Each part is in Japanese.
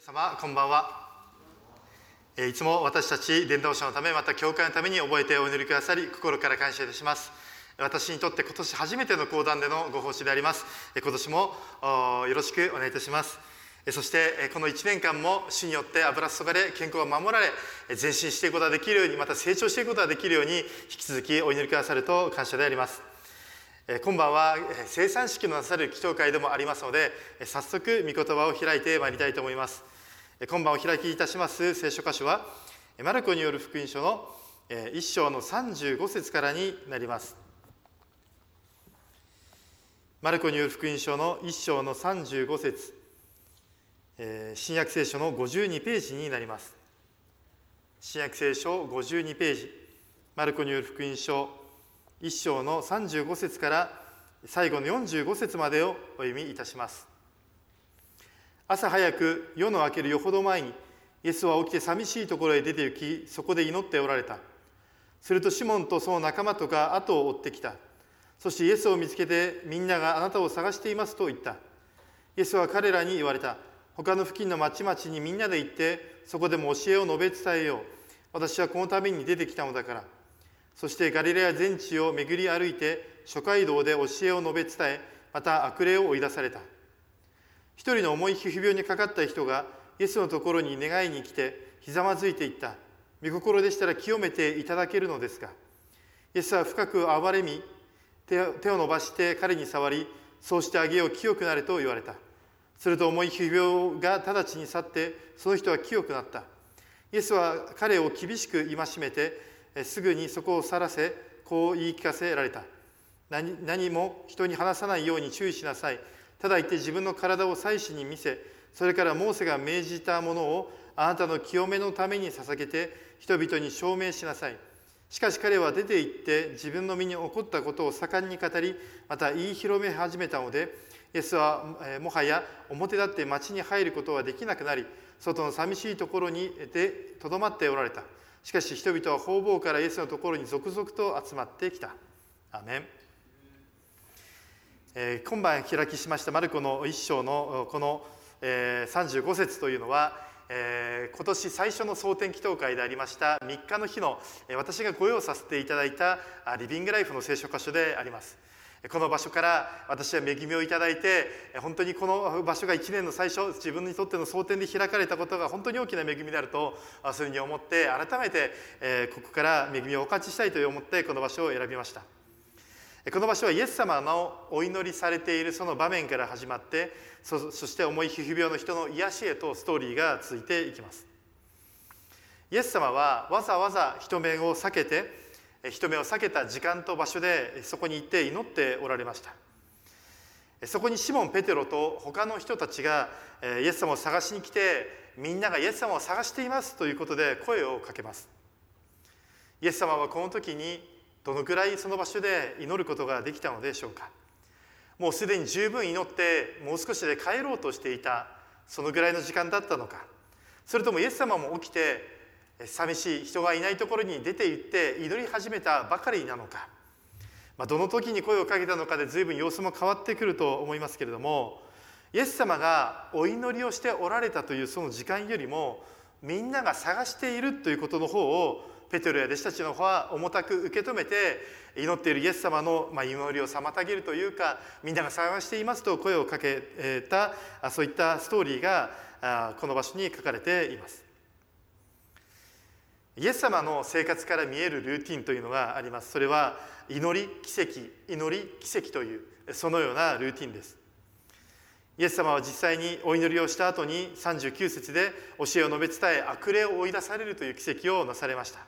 様こんばんは。いつも私たち伝道者のためまた教会のために覚えてお祈りくださり心から感謝いたします。私にとって今年初めての講談でのご奉仕であります。今年もよろしくお願いいたします。そしてこの1年間も主によって油注がれ健康が守られ前進していくことができるようにまた成長していくことができるように引き続きお祈りくださると感謝であります。今晩は生産式のなさる祈祷会でもありますので早速御言葉を開いてまいりたいと思います。今晩お開きいたします聖書箇所はマルコによる福音書の1章の35節からになります。マルコによる福音書の1章の35節新約聖書の52ページになります。新約聖書52ページマルコによる福音書1章の35節から最後の45節までをお読みいたします。朝早く夜の明けるよほど前にイエスは起きて寂しいところへ出て行きそこで祈っておられた。するとシモンとその仲間とが後を追ってきた。そしてイエスを見つけてみんながあなたを探していますと言った。イエスは彼らに言われた。他の付近の町々にみんなで行ってそこでも教えを述べ伝えよう。私はこのために出てきたのだから。そしてガリラヤ全地を巡り歩いて諸街道で教えを述べ伝えまた悪霊を追い出された。一人の重い皮膚病にかかった人がイエスのところに願いに来てひざまずいていった。御心でしたら清めていただけるのですが。イエスは深く憐れみ手を伸ばして彼に触りそうしてあげよう清くなれと言われた。すると重い皮膚病が直ちに去ってその人は清くなった。イエスは彼を厳しく戒めてすぐにそこを去らせこう言い聞かせられた。何何も人に話さないように注意しなさい。ただ言って自分の体を祭司に見せそれからモーセが命じたものをあなたの清めのために捧げて人々に証明しなさい。しかし彼は出て行って自分の身に起こったことを盛んに語りまた言い広め始めたのでイエスはもはや表立って町に入ることはできなくなり外の寂しいところにでとどまっておられた。しかし人々は方々からイエスのところに続々と集まってきた。アメンえー、今晩開きしましたマルコの一章のこの、えー、35節というのは、えー、今年最初の蒼天祈祷会でありました3日の日の、私がご用させていただいたリビングライフの聖書箇所であります。この場所から私は恵みをいただいて本当にこの場所が1年の最初自分にとっての蒼天で開かれたことが本当に大きな恵みであるとそういうふうに思って改めてここから恵みをお勝ちしたいと思ってこの場所を選びました。この場所はイエス様のお祈りされているその場面から始まってそして重い皮膚病の人の癒しへとストーリーが続いていきます。イエス様はわざわざ人目を避けて人目を避けた時間と場所でそこに行って祈っておられました。そこにシモン・ペテロと他の人たちがイエス様を探しに来てみんながイエス様を探していますということで声をかけます。イエス様はこの時にどのくらいその場所で祈ることができたのでしょうか。もうすでに十分祈ってもう少しで帰ろうとしていたそのぐらいの時間だったのか。それともイエス様も起きて寂しい人がいないところに出て行って祈り始めたばかりなのか、まあ、どの時に声をかけたのかで随分様子も変わってくると思いますけれどもイエス様がお祈りをしておられたというその時間よりもみんなが探しているということの方をペテロや弟子たちの方は重たく受け止めて祈っているイエス様の祈りを妨げるというかみんなが探していますと声をかけたそういったストーリーがこの場所に書かれています。イエス様の生活から見えるルーティンというのがあります。それは祈り奇跡祈り奇跡というそのようなルーティンです。イエス様は実際にお祈りをした後に39節で教えを述べ伝え悪霊を追い出されるという奇跡をなされました。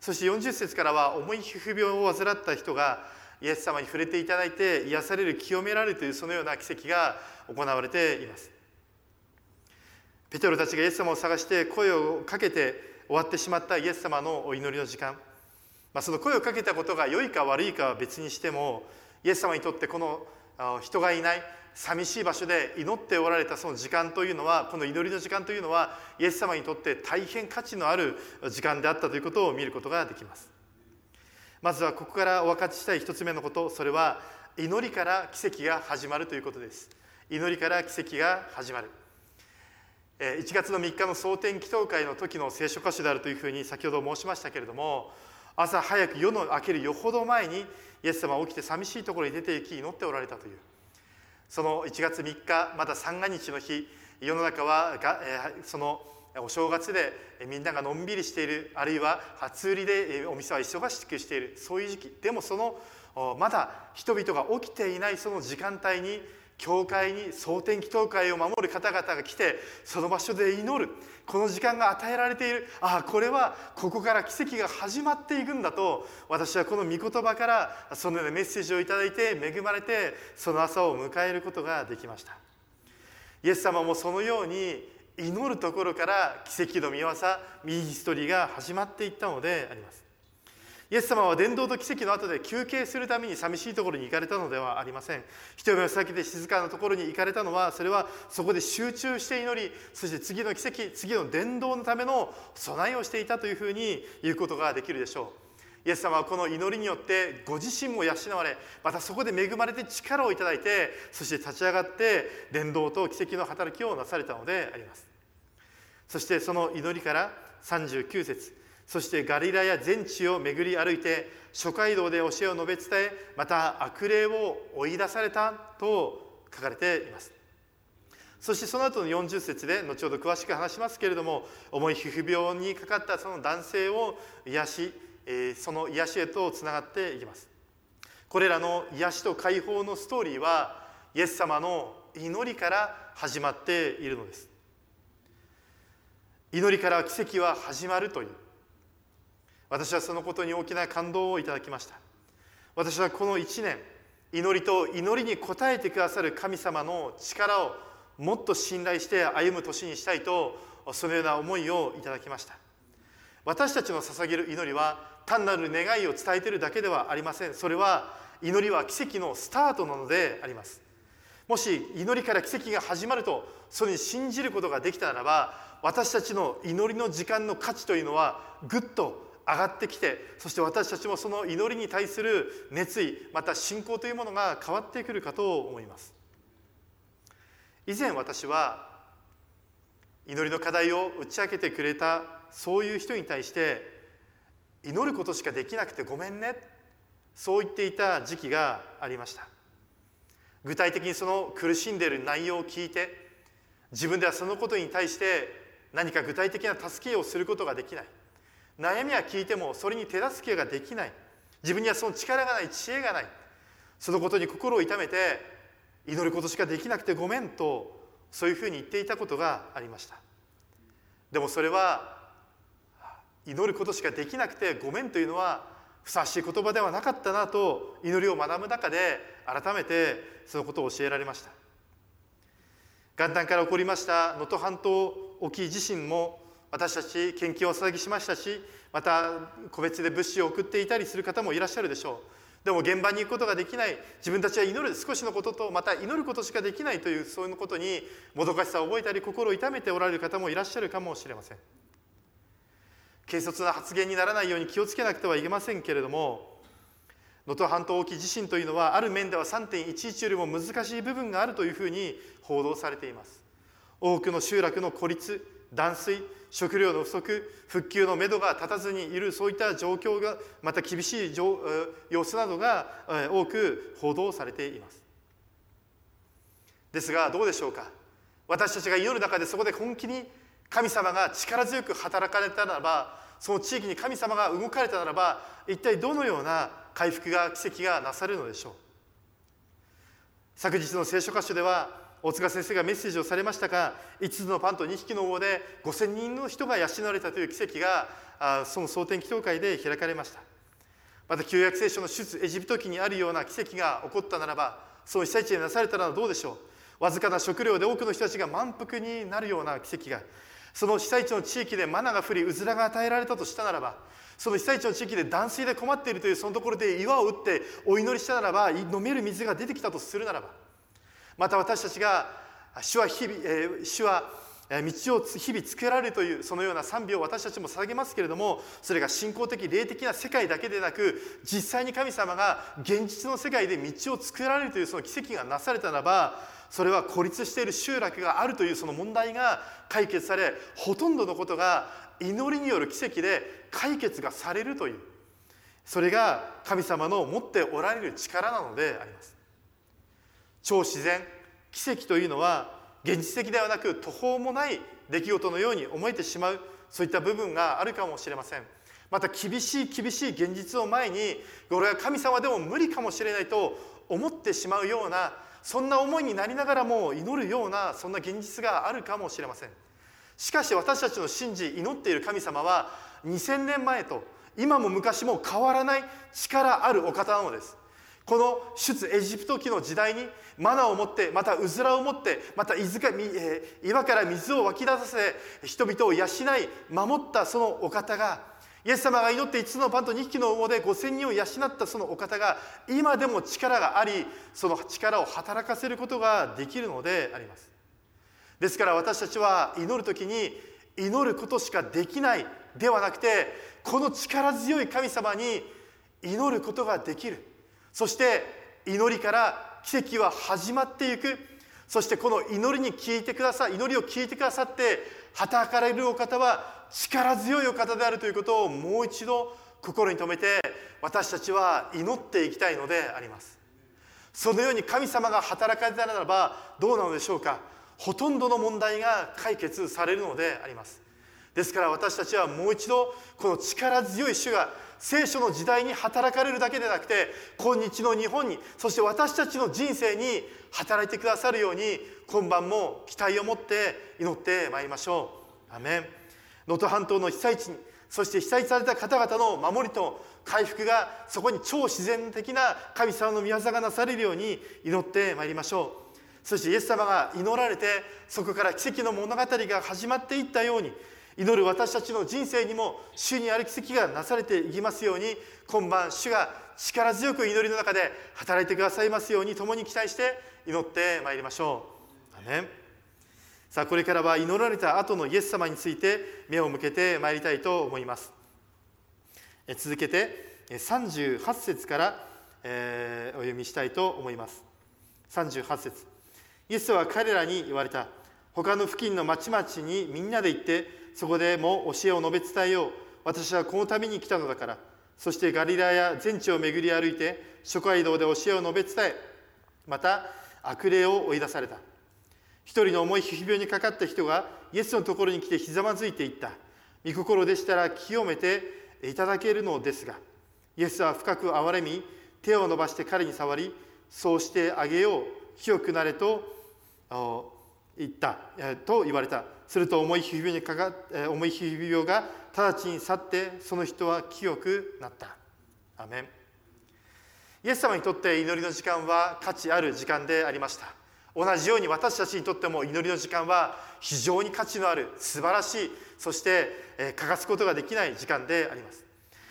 そして40節からは重い皮膚病を患った人がイエス様に触れていただいて癒される清められるというそのような奇跡が行われています。ペテロたちがイエス様を探して声をかけて終わってしまったイエス様のお祈りの時間、まあ、その声をかけたことが良いか悪いかは別にしてもイエス様にとってこの人がいない寂しい場所で祈っておられたその時間というのはこの祈りの時間というのはイエス様にとって大変価値のある時間であったということを見ることができます。まずはここからお分かちしたい一つ目のことそれは祈りから奇跡が始まるということです。祈りから奇跡が始まる。1月の3日の蒼天祈祷会の時の聖書歌詞であるというふうに先ほど申しましたけれども朝早く夜の明けるよほど前にイエス様は起きて寂しいところに出て行き祈っておられたという。その1月3日また三が日の日世の中はが、えそのお正月でみんながのんびりしているあるいは初売りでお店は忙しくしているそういう時期。でもそのまだ人々が起きていないその時間帯に教会に蒼天祈祷会を守る方々が来てその場所で祈る。この時間が与えられている。ああこれはここから奇跡が始まっていくんだと私はこの御言葉からそのようなメッセージをいただいて恵まれてその朝を迎えることができました。イエス様もそのように祈るところから奇跡の見業ミニストリーが始まっていったのであります。イエス様は伝道と奇跡の後で休憩するために寂しいところに行かれたのではありません。人目を避けて静かなところに行かれたのはそれはそこで集中して祈りそして次の奇跡次の伝道のための備えをしていたというふうに言うことができるでしょう。イエス様はこの祈りによってご自身も養われまたそこで恵まれて力をいただいてそして立ち上がって伝道と奇跡の働きをなされたのであります。そしてその祈りから39節そしてガリラや全地を巡り歩いて諸街道で教えを述べ伝えまた悪霊を追い出されたと書かれています。そしてその後の40節で後ほど詳しく話しますけれども重い皮膚病にかかったその男性を癒しその癒しへとつながっていきます。これらの癒しと解放のストーリーはイエス様の祈りから始まっているのです。祈りから奇跡は始まるという。私はそのことに大きな感動をいただきました。私はこの1年祈りと祈りに応えてくださる神様の力をもっと信頼して歩む年にしたいとそのような思いをいただきました。私たちの捧げる祈りは単なる願いを伝えているだけではありません。それは祈りは奇跡のスタートなのであります。もし祈りから奇跡が始まるとそれに信じることができたならば私たちの祈りの時間の価値というのはぐっと上がってきてそして私たちもその祈りに対する熱意また信仰というものが変わってくるかと思います。以前私は祈りの課題を打ち明けてくれたそういう人に対して祈ることしかできなくてごめんねそう言っていた時期がありました。具体的にその苦しんでいる内容を聞いて自分ではそのことに対して何か具体的な助けをすることができない。悩みは聞いてもそれに手助けができない。自分にはその力がない知恵がない。そのことに心を痛めて祈ることしかできなくてごめんとそういうふうに言っていたことがありました。でもそれは祈ることしかできなくてごめんというのはふさわしい言葉ではなかったなと祈りを学ぶ中で改めてそのことを教えられました。元旦から起こりました能登半島沖地震も私たち献金をお捧げしましたしまた個別で物資を送っていたりする方もいらっしゃるでしょう。でも現場に行くことができない自分たちは祈る少しのこととまた祈ることしかできないというそういうことにもどかしさを覚えたり心を痛めておられる方もいらっしゃるかもしれません。軽率な発言にならないように気をつけなくてはいけませんけれども能登半島沖地震というのはある面では3.11よりも難しい部分があるというふうに報道されています。多くの集落の孤立断水食料の不足復旧のめどが立たずにいるそういった状況がまた厳しい様子などが多く報道されています。ですがどうでしょうか？私たちが祈る中でそこで本気に神様が力強く働かれたならばその地域に神様が動かれたならば一体どのような回復が奇跡がなされるのでしょう？昨日の聖書箇所では大塚先生がメッセージをされましたが5つのパンと2匹の魚で5,000人の人が養われたという奇跡がその蒼天祈祷会で開かれました。また旧約聖書の出エジプト記にあるような奇跡が起こったならばその被災地でなされたらどうでしょう。わずかな食料で多くの人たちが満腹になるような奇跡が。その被災地の地域でマナが降りうずらが与えられたとしたならばその被災地の地域で断水で困っているというそのところで岩を打ってお祈りしたならば飲める水が出てきたとするならばまた私たちが主は日々、え、主は道を日々作られるというそのような賛美を私たちも捧げますけれどもそれが信仰的霊的な世界だけでなく実際に神様が現実の世界で道を作られるというその奇跡がなされたならばそれは孤立している集落があるというその問題が解決されほとんどのことが祈りによる奇跡で解決がされるというそれが神様の持っておられる力なのであります。超自然奇跡というのは現実的ではなく途方もない出来事のように思えてしまうそういった部分があるかもしれません。また厳しい厳しい現実を前にこれは神様でも無理かもしれないと思ってしまうようなそんな思いになりながらも祈るようなそんな現実があるかもしれません。しかし私たちの信じ祈っている神様は2000年前と今も昔も変わらない力あるお方なのです。この出エジプト記の時代にマナを持ってまたうずらを持ってまた岩から水を湧き出させ人々を養い守ったそのお方がイエス様が祈って5つのパンと2匹の羽毛で5,000人を養ったそのお方が今でも力がありその力を働かせることができるのであります。ですから私たちは祈る時に祈ることしかできないではなくてこの力強い神様に祈ることができる。そして祈りから奇跡は始まっていく。そしてこの祈りに聞いてくださ祈りを聞いてくださって働かれるお方は力強いお方であるということをもう一度心に留めて私たちは祈っていきたいのであります。そのように神様が働かれたならばどうなのでしょうか。ほとんどの問題が解決されるのであります。ですから私たちはもう一度この力強い主が聖書の時代に働かれるだけでなくて今日の日本にそして私たちの人生に働いてくださるように今晩も期待を持って祈ってまいりましょう。アメン能登半島の被災地にそして被災された方々の守りと回復がそこに超自然的な神様の御業がなされるように祈ってまいりましょうそしてイエス様が祈られてそこから奇跡の物語が始まっていったように祈る私たちの人生にも主にある奇跡がなされていきますように今晩主が力強く祈りの中で働いてくださいますように共に期待して祈ってまいりましょう。アメンさあこれからは祈られた後のイエス様について目を向けてまいりたいと思います。続けて38節から、えー、お読みしたいと思います。38節イエスは彼らに言われた他の付近の町々にみんなで行ってそこでも教えを述べ伝えよう。私はこのために来たのだから。そしてガリラや全地を巡り歩いて諸街道で教えを述べ伝え。また悪霊を追い出された。一人の重い皮膚病にかかった人がイエスのところに来てひざまずいていった。御心でしたら清めていただけるのですがイエスは深く憐れみ手を伸ばして彼に触りそうしてあげよう。清くなれと言った。と言われた。すると重い皮膚病にかか重い皮膚病が直ちに去ってその人は清くなった。アメン。イエス様にとって祈りの時間は価値ある時間でありました。同じように私たちにとっても祈りの時間は非常に価値のある素晴らしいそして欠かすことができない時間であります。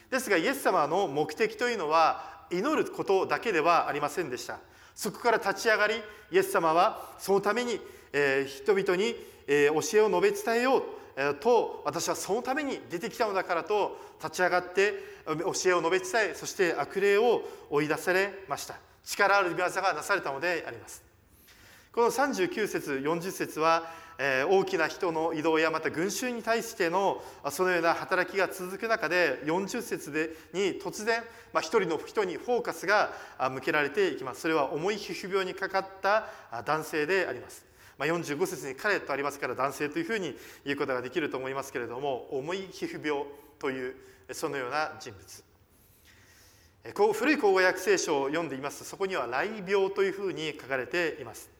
ですがイエス様の目的というのは祈ることだけではありませんでした。そこから立ち上がりイエス様はそのために、え人々にえ教えを述べ伝えようと私はそのために出てきたのだからと立ち上がって教えを述べ伝えそして悪霊を追い出されました。力ある御業がなされたのであります。この39節40節は大きな人の移動やまた群衆に対してのそのような働きが続く中で40節でに突然、まあ、一人の人にフォーカスが向けられていきます。それは重い皮膚病にかかった男性であります。まあ、45節に彼とありますから男性というふうに言うことができると思いますけれども重い皮膚病というそのような人物。古い口語訳聖書を読んでいますとそこには雷病というふうに書かれています。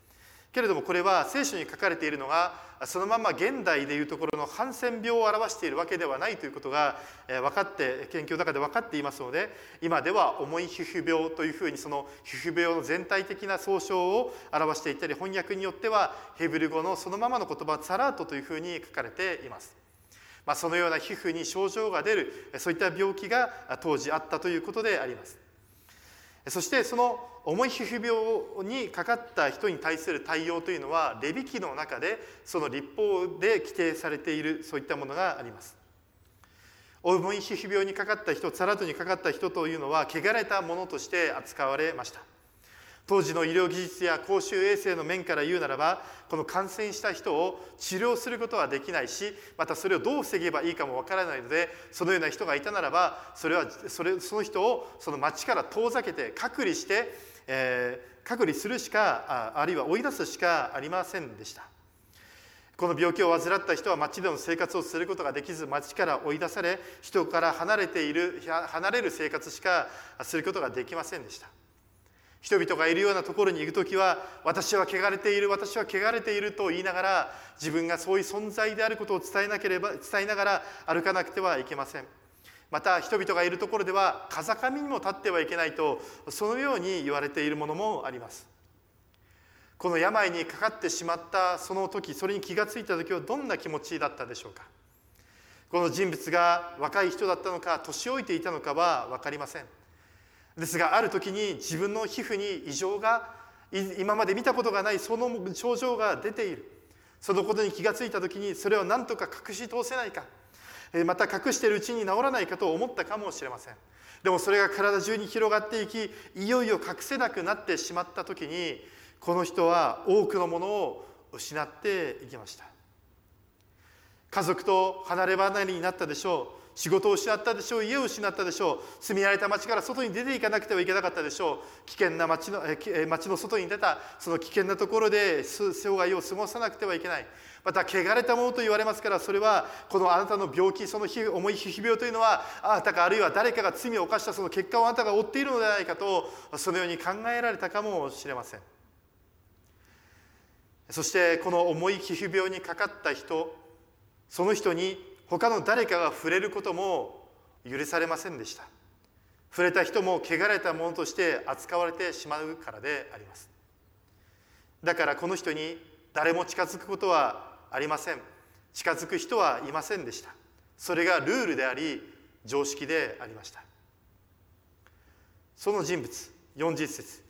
けれどもこれは聖書に書かれているのがそのまま現代でいうところのハンセン病を表しているわけではないということが分かって研究の中で分かっていますので今では重い皮膚病というふうにその皮膚病の全体的な総称を表していたり翻訳によってはヘブル語のそのままの言葉サラートというふうに書かれています。まあ、そのような皮膚に症状が出るそういった病気が当時あったということであります。そしてその重い皮膚病にかかった人に対する対応というのはレビ記の中でその立法で規定されているそういったものがあります。重い皮膚病にかかった人サラトにかかった人というのは汚れたものとして扱われました。当時の医療技術や公衆衛生の面から言うならばこの感染した人を治療することはできないしまたそれをどう防げばいいかもわからないのでそのような人がいたならばそれはそれその人をその町から遠ざけて隔離して、えー、隔離するしかああるいは追い出すしかありませんでした。この病気を患った人は町での生活をすることができず町から追い出され人から離れている離れる生活しかすることができませんでした人々がいるようなところに行く時は私は汚れている私は汚れていると言いながら自分がそういう存在であることを伝えなければ伝えながら歩かなくてはいけません。また人々がいるところでは風上にも立ってはいけないとそのように言われているものもあります。この病にかかってしまったその時それに気がついた時はどんな気持ちだったでしょうか。この人物が若い人だったのか年老いていたのかは分かりません。ですがある時に自分の皮膚に異常が今まで見たことがないその症状が出ている。そのことに気がついた時にそれを何とか隠し通せないか。また隠しているうちに治らないかと思ったかもしれません。でもそれが体中に広がっていきいよいよ隠せなくなってしまった時にこの人は多くのものを失っていきました。家族と離れ離れになったでしょう。仕事を失ったでしょう家を失ったでしょう住み慣れた町から外に出ていかなくてはいけなかったでしょう危険な町の町の外に出たその危険なところで生涯を過ごさなくてはいけない。また汚れたものと言われますからそれはこのあなたの病気その重い皮膚病というのはあなたかあるいは誰かが罪を犯したその結果をあなたが負っているのではないかとそのように考えられたかもしれません。そしてこの重い皮膚病にかかった人その人に他の誰かが触れることも許されませんでした。触れた人も汚れたものとして扱われてしまうからであります。だからこの人に誰も近づくことはありません。近づく人はいませんでした。それがルールであり常識でありました。その人物40節。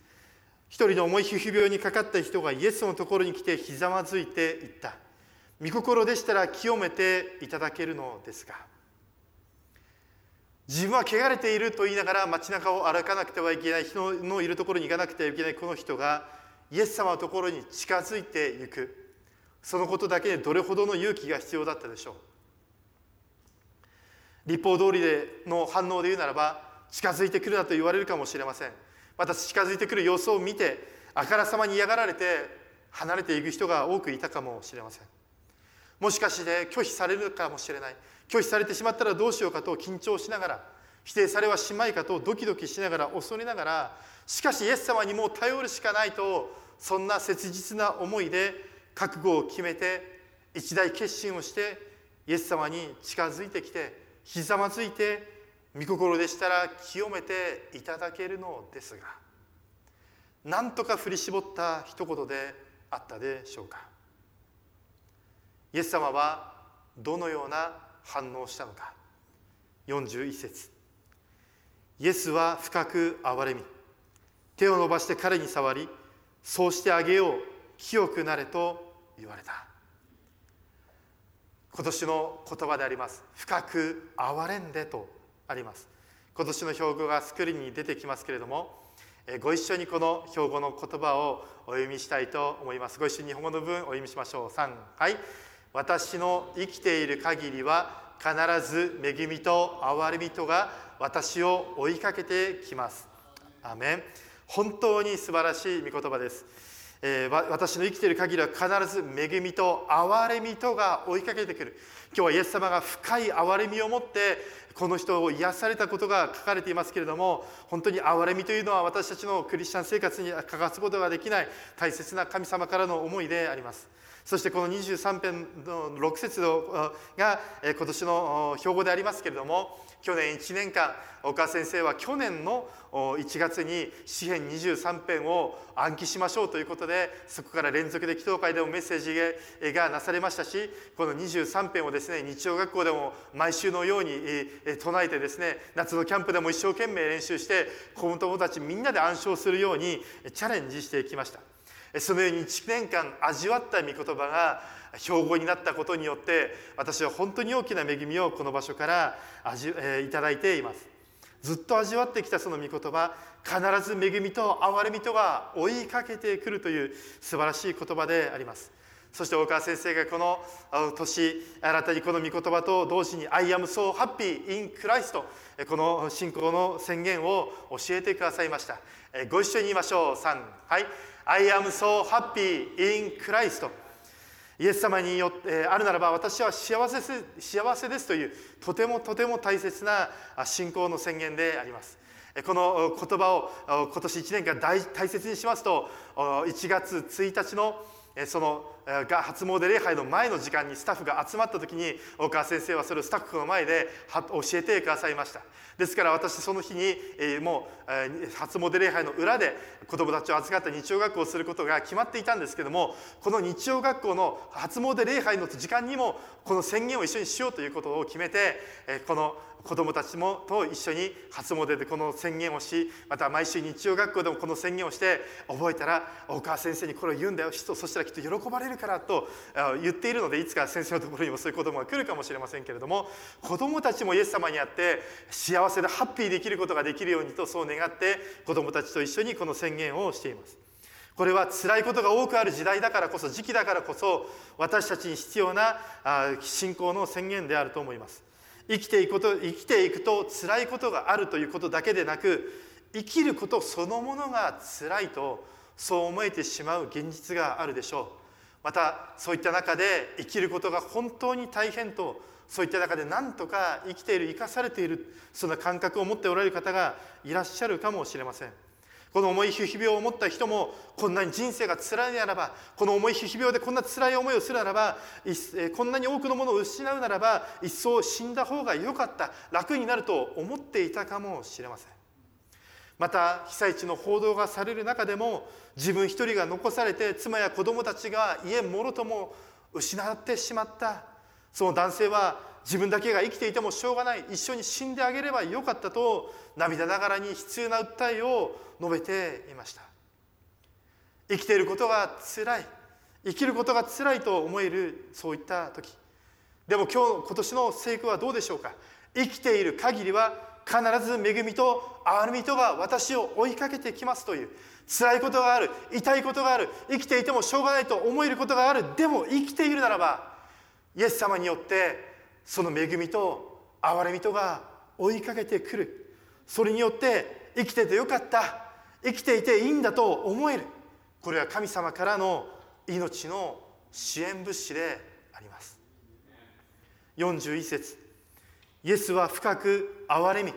一人の重い皮膚病にかかった人がイエスのところに来てひざまずいて言った。御心でしたら清めていただけるのですが自分は汚れていると言いながら街中を歩かなくてはいけない人のいるところに行かなくてはいけないこの人がイエス様のところに近づいていく。そのことだけでどれほどの勇気が必要だったでしょう。立法通りでの反応で言うならば近づいてくるなと言われるかもしれません。また近づいてくる様子を見てあからさまに嫌がられて離れていく人が多くいたかもしれません。もしかして拒否されるかもしれない。拒否されてしまったらどうしようかと緊張しながら否定されはしまいかとドキドキしながら恐れながらしかしイエス様にもう頼るしかないとそんな切実な思いで覚悟を決めて一大決心をしてイエス様に近づいてきてひざまずいて御心でしたら清めていただけるのですがなんとか振り絞った一言であったでしょうか。イエス様はどのような反応をしたのか。41節。イエスは深く憐れみ手を伸ばして彼に触りそうしてあげよう清くなれと言われた。今年の言葉であります。深く憐れんでとあります。今年の標語がスクリーンに出てきますけれどもご一緒にこの標語の言葉をお読みしたいと思います。ご一緒に日本語の文お読みしましょう。3はい私の生きている限りは必ず恵みと憐れみとが私を追いかけてきます。アメン。本当に素晴らしい御言葉です、えー、私の生きている限りは必ず恵みと憐れみとが追いかけてくる。今日はイエス様が深い憐れみを持ってこの人を癒されたことが書かれていますけれども本当に憐れみというのは私たちのクリスチャン生活に欠かすことができない大切な神様からの思いであります。そしてこの23編の6節が今年の標語でありますけれども去年1年間岡先生は去年の1月に詩編23編を暗記しましょうということでそこから連続で祈祷会でもメッセージがなされましたしこの23編をですね日曜学校でも毎週のように唱えてですね夏のキャンプでも一生懸命練習して子供たちみんなで暗唱するようにチャレンジしてきました。そのように1年間味わった御言葉が標語になったことによって私は本当に大きな恵みをこの場所から味、えー、いただいています。ずっと味わってきたその御言葉必ず恵みと憐れみとが追いかけてくるという素晴らしい言葉であります。そして大川先生がこの年新たにこの御言葉と同時に「I am so happy in Christ」この信仰の宣言を教えてくださいました。ご一緒に言いましょう。3はい。I am so happy in Christ. イエス様によってあるならば私は幸せ幸せですというとてもとても大切な信仰の宣言であります。この言葉を今年1年間大大切にしますと1月1日のそのが初詣礼拝の前の時間にスタッフが集まった時に大川先生はそれをスタッフの前で教えてくださいました。ですから私その日にもう初詣礼拝の裏で子どもたちを預かった日曜学校をすることが決まっていたんですけどもこの日曜学校の初詣礼拝の時間にもこの宣言を一緒にしようということを決めてこの子どもたちもと一緒に初詣でこの宣言をしまた毎週日曜学校でもこの宣言をして覚えたら大川先生にこれを言うんだよそしたらきっと喜ばれるからと言っているのでいつか先生のところにもそういう子どもが来るかもしれませんけれども子どもたちもイエス様にあって幸せでハッピーできることができるようにとそう願って子どもたちと一緒にこの宣言をしています。これは辛いことが多くある時代だからこそ時期だからこそ私たちに必要な信仰の宣言であると思います生きていくこと生きていくと辛いことがあるということだけでなく生きることそのものが辛いとそう思えてしまう現実があるでしょうまたそういった中で生きることが本当に大変とそういった中で何とか生きている生かされているそんな感覚を持っておられる方がいらっしゃるかもしれません。この重い皮膚病を持った人もこんなに人生が辛いならばこの重い皮膚病でこんな辛い思いをするならばこんなに多くのものを失うならば一層死んだ方が良かった楽になると思っていたかもしれません。また被災地の報道がされる中でも自分一人が残されて妻や子供たちが家もろとも失ってしまった。その男性は自分だけが生きていてもしょうがない。一緒に死んであげればよかったと涙ながらに悲痛な訴えを述べていました。生きていることがつらい。生きることがつらいと思えるそういった時。でも今日今年の聖句はどうでしょうか。生きている限りは必ず恵みと憐れみとが私を追いかけてきますという辛いことがある痛いことがある生きていてもしょうがないと思えることがあるでも生きているならばイエス様によってその恵みと憐れみとが追いかけてくる。それによって生きててよかった生きていていいんだと思える。これは神様からの命の支援物資であります。41節。イエスは深く憐れみ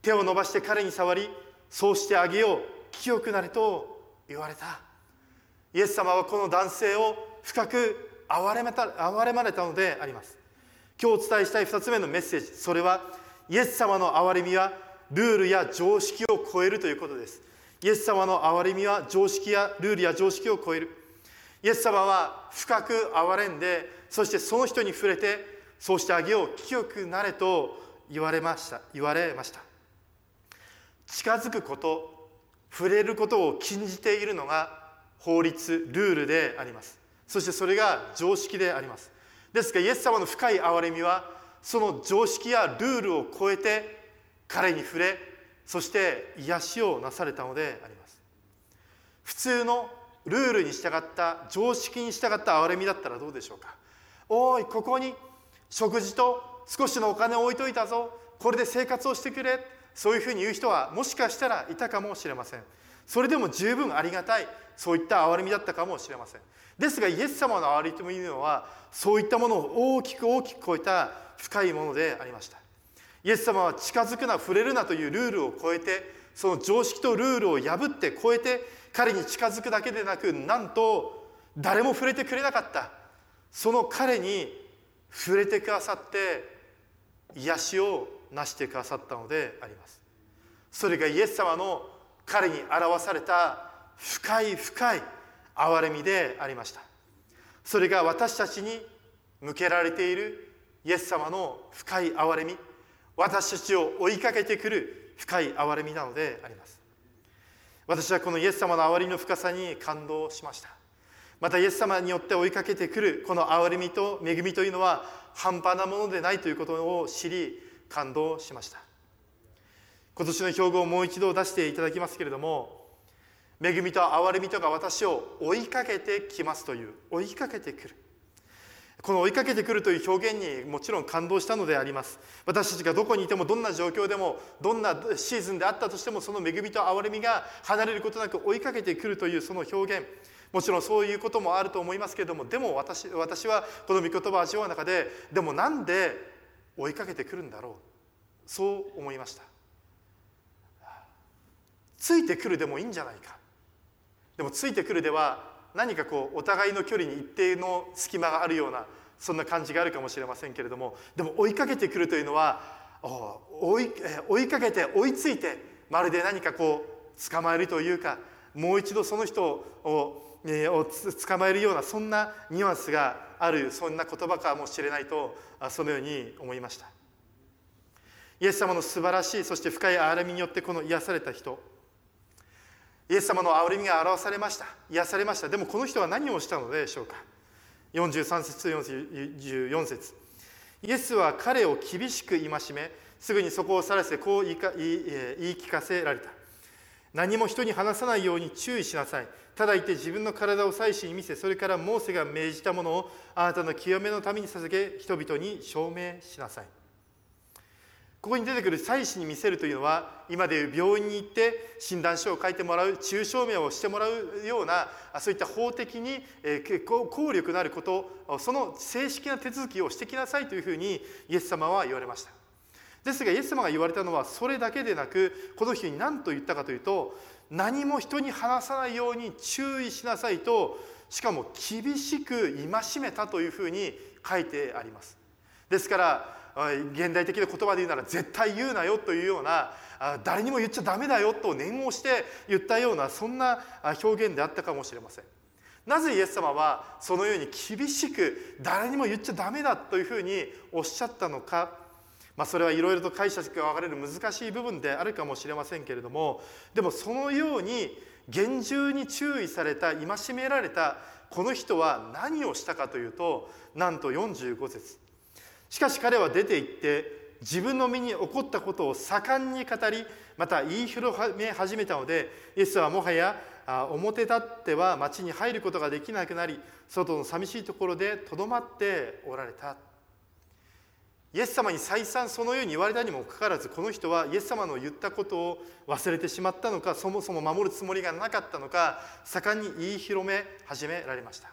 手を伸ばして彼に触りそうしてあげよう清くなれと言われた。イエス様はこの男性を深く憐れめた憐れまれたのであります。今日お伝えしたい2つ目のメッセージ。それはイエス様の憐れみはルールや常識を超えるということです。イエス様の憐れみは常識やルールや常識を超える。イエス様は深く憐れんでそしてその人に触れてそうしてあげよう清くなれと言われました。言われました。近づくこと触れることを禁じているのが法律ルールであります。そしてそれが常識であります。ですがイエス様の深い憐れみはその常識やルールを超えて彼に触れそして癒しをなされたのであります。普通のルールに従った常識に従った憐れみだったらどうでしょうか？おいここに食事と少しのお金を置いといたぞ。これで生活をしてくれ。そういうふうに言う人はもしかしたらいたかもしれません。それでも十分ありがたい。そういった憐れみだったかもしれません。ですがイエス様の憐れみというのはそういったものを大きく大きく超えた深いものでありました。イエス様は近づくな触れるなというルールを超えてその常識とルールを破って超えて彼に近づくだけでなくなんと誰も触れてくれなかった。その彼に触れてくださって癒しをなしてくださったのであります。それがイエス様の彼に表された深い深い憐れみでありました。それが私たちに向けられているイエス様の深い憐れみ私たちを追いかけてくる深い憐れみなのであります。私はこのイエス様の憐れみの深さに感動しました。またイエス様によって追いかけてくるこの憐れみと恵みというのは半端なものでないということを知り感動しました。今年の標語をもう一度出していただきますけれども恵みと憐れみとが私を追いかけてきますという追いかけてくる。この追いかけてくるという表現にもちろん感動したのであります。私たちがどこにいてもどんな状況でもどんなシーズンであったとしてもその恵みと憐れみが離れることなく追いかけてくるというその表現。もちろんそういうこともあると思いますけれどもでも私私はこの御言葉を味わう中ででもなんで追いかけてくるんだろう。そう思いました。ついてくるでもいいんじゃないか。でもついてくるでは何かこうお互いの距離に一定の隙間があるようなそんな感じがあるかもしれませんけれどもでも追いかけてくるというのは追い追いかけて追いついてまるで何かこう捕まえるというかもう一度その人を,、を捕まえるようなそんなニュアンスがあるそんな言葉かもしれないとそのように思いました。イエス様の素晴らしいそして深い憐れみによってこの癒された人。イエス様の憐れみが表されました。癒されました。でもこの人は何をしたのでしょうか。43節44節。イエスは彼を厳しく戒めすぐにそこを去らせこう言いか言い聞かせられた。何も人に話さないように注意しなさい。ただいて自分の体を祭司に見せそれからモーセが命じたものをあなたの清めのために捧げ人々に証明しなさい。ここに出てくる祭司に見せるというのは今でいう病院に行って診断書を書いてもらう中証明をしてもらうようなそういった法的に結構効力のあることその正式な手続きをしてきなさいというふうにイエス様は言われました。ですがイエス様が言われたのはそれだけでなくこの人に何と言ったかというと何も人に話さないように注意しなさいとしかも厳しく戒めたというふうに書いてあります。ですから現代的な言葉で言うなら絶対言うなよというような誰にも言っちゃダメだよと念をして言ったようなそんな表現であったかもしれません。なぜイエス様はそのように厳しく誰にも言っちゃダメだというふうにおっしゃったのか、まあ、それはいろいろと解釈が分かれる難しい部分であるかもしれませんけれどもでもそのように厳重に注意された戒められたこの人は何をしたかというとなんと45節。しかし彼は出て行って自分の身に起こったことを盛んに語りまた言い広め始めたのでイエスはもはや表立っては町に入ることができなくなり外の寂しいところでとどまっておられた。イエス様に再三そのように言われたにもかかわらずこの人はイエス様の言ったことを忘れてしまったのかそもそも守るつもりがなかったのか盛んに言い広め始められました。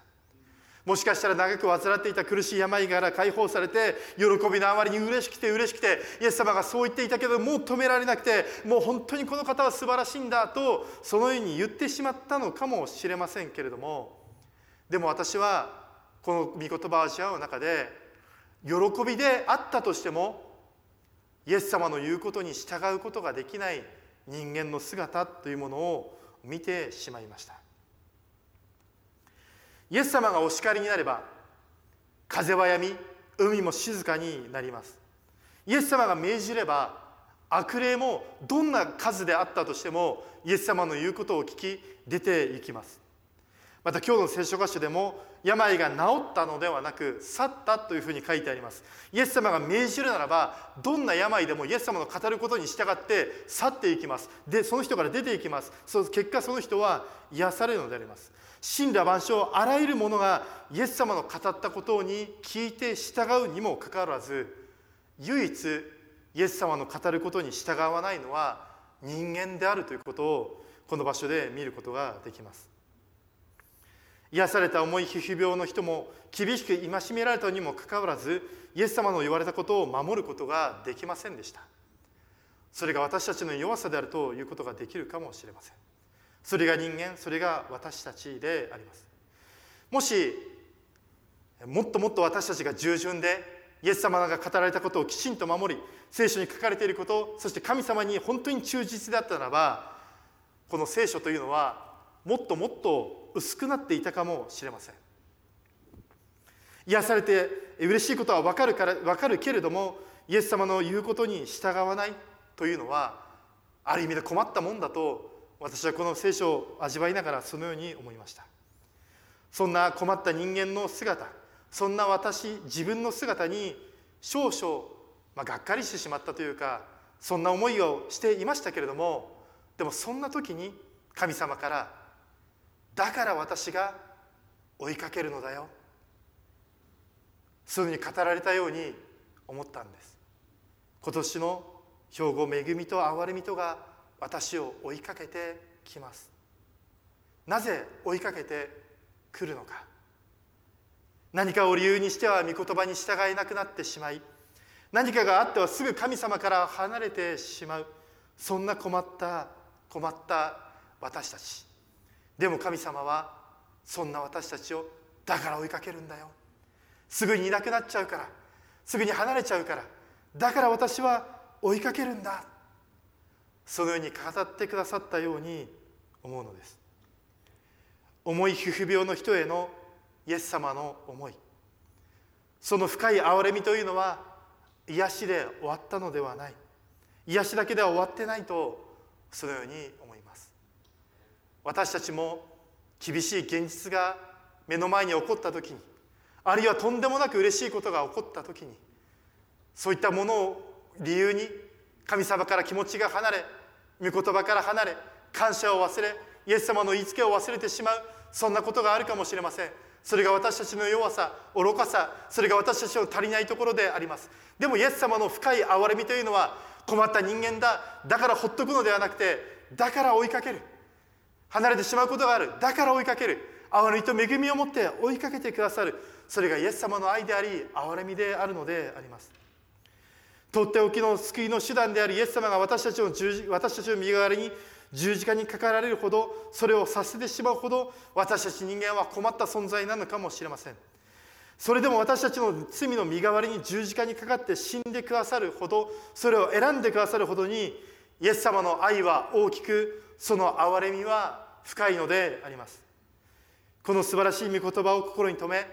もしかしたら長く患っていた苦しい病から解放されて喜びのあまりに嬉しくて嬉しくてイエス様がそう言っていたけどもう止められなくてもう本当にこの方は素晴らしいんだとそのように言ってしまったのかもしれませんけれどもでも私はこの御言葉を味わう中で喜びであったとしてもイエス様の言うことに従うことができない人間の姿というものを見てしまいました。イエス様がお叱りになれば風はやみ海も静かになります。イエス様が命じれば悪霊もどんな数であったとしてもイエス様の言うことを聞き出ていきます。また今日の聖書箇所でも病が治ったのではなく去ったというふうに書いてあります。イエス様が命じるならばどんな病でもイエス様の語ることに従って去っていきます。でその人から出ていきます。その結果その人は癒されるのであります。神羅万象あらゆるものがイエス様の語ったことに聞いて従うにもかかわらず唯一イエス様の語ることに従わないのは人間であるということをこの場所で見ることができます。癒された重い皮膚病の人も厳しく戒められたにもかかわらずイエス様の言われたことを守ることができませんでした。それが私たちの弱さであるということができるかもしれません。それが人間それが私たちであります。もしもっともっと私たちが従順でイエス様が語られたことをきちんと守り聖書に書かれていることそして神様に本当に忠実であったならばこの聖書というのはもっともっと薄くなっていたかもしれません。癒されて嬉しいことは分かるから分かるけれどもイエス様の言うことに従わないというのはある意味で困ったもんだと私はこの聖書を味わいながらそのように思いました。そんな困った人間の姿そんな私自分の姿に少々、まあ、がっかりしてしまったというかそんな思いをしていましたけれどもでもそんな時に神様から「だから私が追いかけるのだよ」そういうふうに語られたように思ったんです。今年の兵庫恵みと憐れみとが私を追いかけてきます。なぜ追いかけてくるのか。何かを理由にしては御言葉に従えなくなってしまい何かがあってはすぐ神様から離れてしまう。そんな困った困った私たち。でも神様はそんな私たちをだから追いかけるんだよ。すぐにいなくなっちゃうから。すぐに離れちゃうから。だから私は追いかけるんだ。そのように語ってくださったように思うのです。重い皮膚病の人へのイエス様の思い。その深い憐れみというのは癒しで終わったのではない。癒しだけでは終わってないとそのように思います。私たちも厳しい現実が目の前に起こった時にあるいはとんでもなく嬉しいことが起こった時にそういったものを理由に神様から気持ちが離れ御言葉から離れ感謝を忘れイエス様の言いつけを忘れてしまうそんなことがあるかもしれません。それが私たちの弱さ愚かさそれが私たちの足りないところであります。でもイエス様の深い憐れみというのは困った人間だだからほっとくのではなくてだから追いかける。離れてしまうことがある。だから追いかける。憐れみと恵みを持って追いかけてくださる。それがイエス様の愛であり憐れみであるのであります。とっておきの救いの手段であるイエス様が私たちの私たちの身代わりに十字架にかかられるほどそれをさせてしまうほど私たち人間は困った存在なのかもしれません。それでも私たちの罪の身代わりに十字架にかかって死んでくださるほどそれを選んでくださるほどにイエス様の愛は大きくその憐れみは深いのであります。この素晴らしい御言葉を心に留め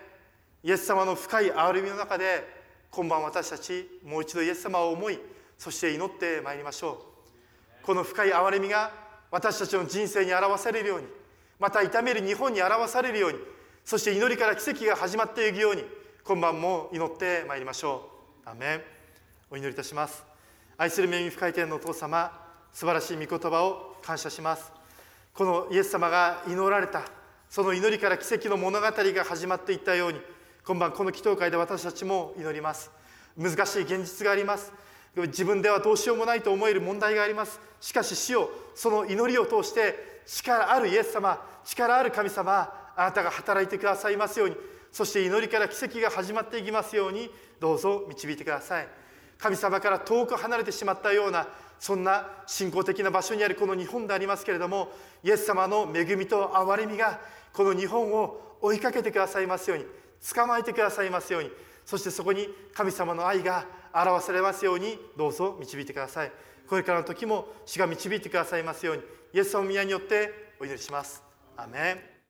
イエス様の深い憐れみの中で今晩私たちもう一度イエス様を思いそして祈ってまいりましょう。この深い憐れみが私たちの人生に表されるようにまた痛める日本に表されるようにそして祈りから奇跡が始まっていくように今晩も祈ってまいりましょう。アメン。お祈りいたします。愛する恵み深い天のお父様素晴らしい御言葉を感謝します。このイエス様が祈られたその祈りから奇跡の物語が始まっていったように今晩この祈祷会で私たちも祈ります。難しい現実があります。自分ではどうしようもないと思える問題があります。しかし死をその祈りを通して力あるイエス様力ある神様あなたが働いてくださいますようにそして祈りから奇跡が始まっていきますようにどうぞ導いてください。神様から遠く離れてしまったようなそんな信仰的な場所にあるこの日本でありますけれどもイエス様の恵みと憐れみがこの日本を追いかけてくださいますように捕まえてくださいますようにそしてそこに神様の愛が表されますようにどうぞ導いてください。これからの時も主が導いてくださいますようにイエス様の宮によってお祈りします。アメン。